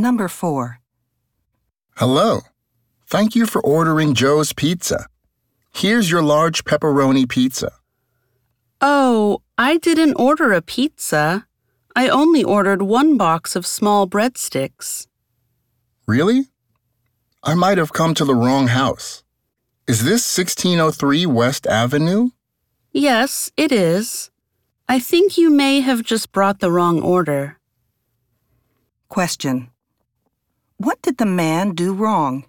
Number 4. Hello. Thank you for ordering Joe's Pizza. Here's your large pepperoni pizza. Oh, I didn't order a pizza. I only ordered one box of small breadsticks. Really? I might have come to the wrong house. Is this 1603 West Avenue? Yes, it is. I think you may have just brought the wrong order. Question. What did the man do wrong?